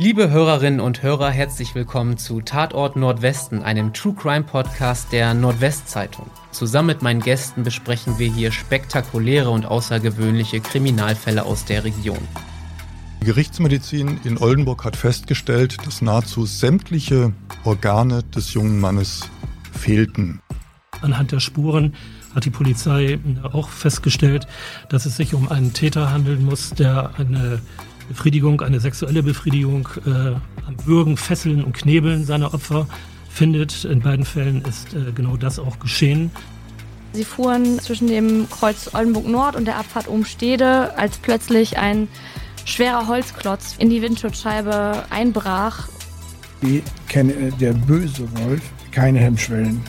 Liebe Hörerinnen und Hörer, herzlich willkommen zu Tatort Nordwesten, einem True Crime Podcast der Nordwestzeitung. Zusammen mit meinen Gästen besprechen wir hier spektakuläre und außergewöhnliche Kriminalfälle aus der Region. Die Gerichtsmedizin in Oldenburg hat festgestellt, dass nahezu sämtliche Organe des jungen Mannes fehlten. Anhand der Spuren hat die Polizei auch festgestellt, dass es sich um einen Täter handeln muss, der eine Befriedigung, eine sexuelle Befriedigung äh, am Würgen, Fesseln und Knebeln seiner Opfer findet. In beiden Fällen ist äh, genau das auch geschehen. Sie fuhren zwischen dem Kreuz Oldenburg Nord und der Abfahrt Umstede, als plötzlich ein schwerer Holzklotz in die Windschutzscheibe einbrach. Wie kenne der böse Wolf keine Hemmschwellen.